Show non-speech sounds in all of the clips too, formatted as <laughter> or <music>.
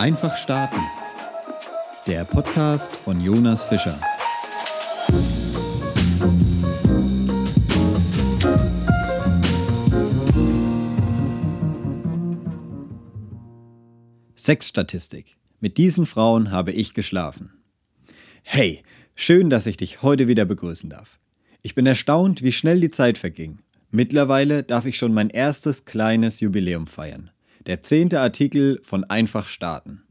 Einfach starten. Der Podcast von Jonas Fischer. Sexstatistik. Mit diesen Frauen habe ich geschlafen. Hey, schön, dass ich dich heute wieder begrüßen darf. Ich bin erstaunt, wie schnell die Zeit verging. Mittlerweile darf ich schon mein erstes kleines Jubiläum feiern. Der zehnte Artikel von Einfach starten.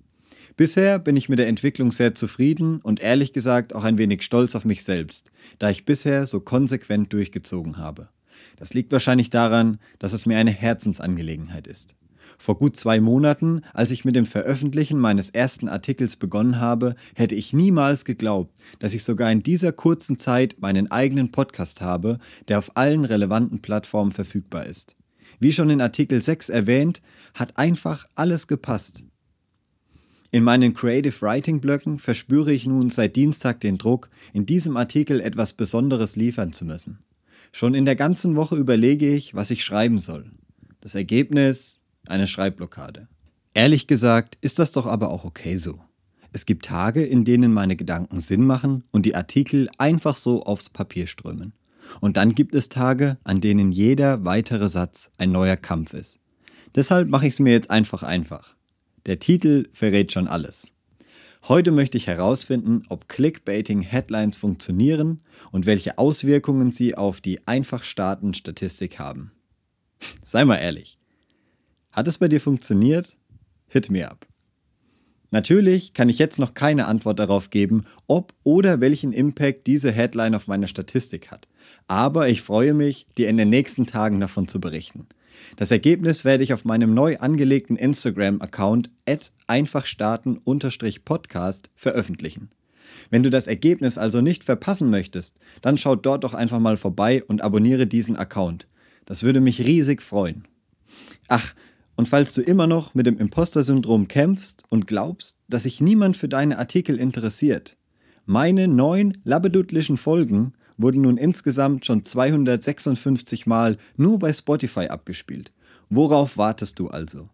Bisher bin ich mit der Entwicklung sehr zufrieden und ehrlich gesagt auch ein wenig stolz auf mich selbst, da ich bisher so konsequent durchgezogen habe. Das liegt wahrscheinlich daran, dass es mir eine Herzensangelegenheit ist. Vor gut zwei Monaten, als ich mit dem Veröffentlichen meines ersten Artikels begonnen habe, hätte ich niemals geglaubt, dass ich sogar in dieser kurzen Zeit meinen eigenen Podcast habe, der auf allen relevanten Plattformen verfügbar ist. Wie schon in Artikel 6 erwähnt, hat einfach alles gepasst. In meinen Creative Writing Blöcken verspüre ich nun seit Dienstag den Druck, in diesem Artikel etwas Besonderes liefern zu müssen. Schon in der ganzen Woche überlege ich, was ich schreiben soll. Das Ergebnis eine Schreibblockade. Ehrlich gesagt ist das doch aber auch okay so. Es gibt Tage, in denen meine Gedanken Sinn machen und die Artikel einfach so aufs Papier strömen. Und dann gibt es Tage, an denen jeder weitere Satz ein neuer Kampf ist. Deshalb mache ich es mir jetzt einfach einfach. Der Titel verrät schon alles. Heute möchte ich herausfinden, ob Clickbaiting-Headlines funktionieren und welche Auswirkungen sie auf die einfach starten Statistik haben. <laughs> Sei mal ehrlich, hat es bei dir funktioniert? Hit me up. Natürlich kann ich jetzt noch keine Antwort darauf geben, ob oder welchen Impact diese Headline auf meine Statistik hat. Aber ich freue mich, dir in den nächsten Tagen davon zu berichten. Das Ergebnis werde ich auf meinem neu angelegten Instagram-Account einfachstarten-podcast veröffentlichen. Wenn du das Ergebnis also nicht verpassen möchtest, dann schau dort doch einfach mal vorbei und abonniere diesen Account. Das würde mich riesig freuen. Ach, und falls du immer noch mit dem Imposter-Syndrom kämpfst und glaubst, dass sich niemand für deine Artikel interessiert, meine neun labbedudlichen Folgen wurden nun insgesamt schon 256 Mal nur bei Spotify abgespielt. Worauf wartest du also?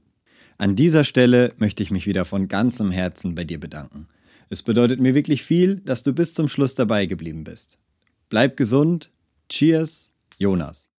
An dieser Stelle möchte ich mich wieder von ganzem Herzen bei dir bedanken. Es bedeutet mir wirklich viel, dass du bis zum Schluss dabei geblieben bist. Bleib gesund. Cheers, Jonas.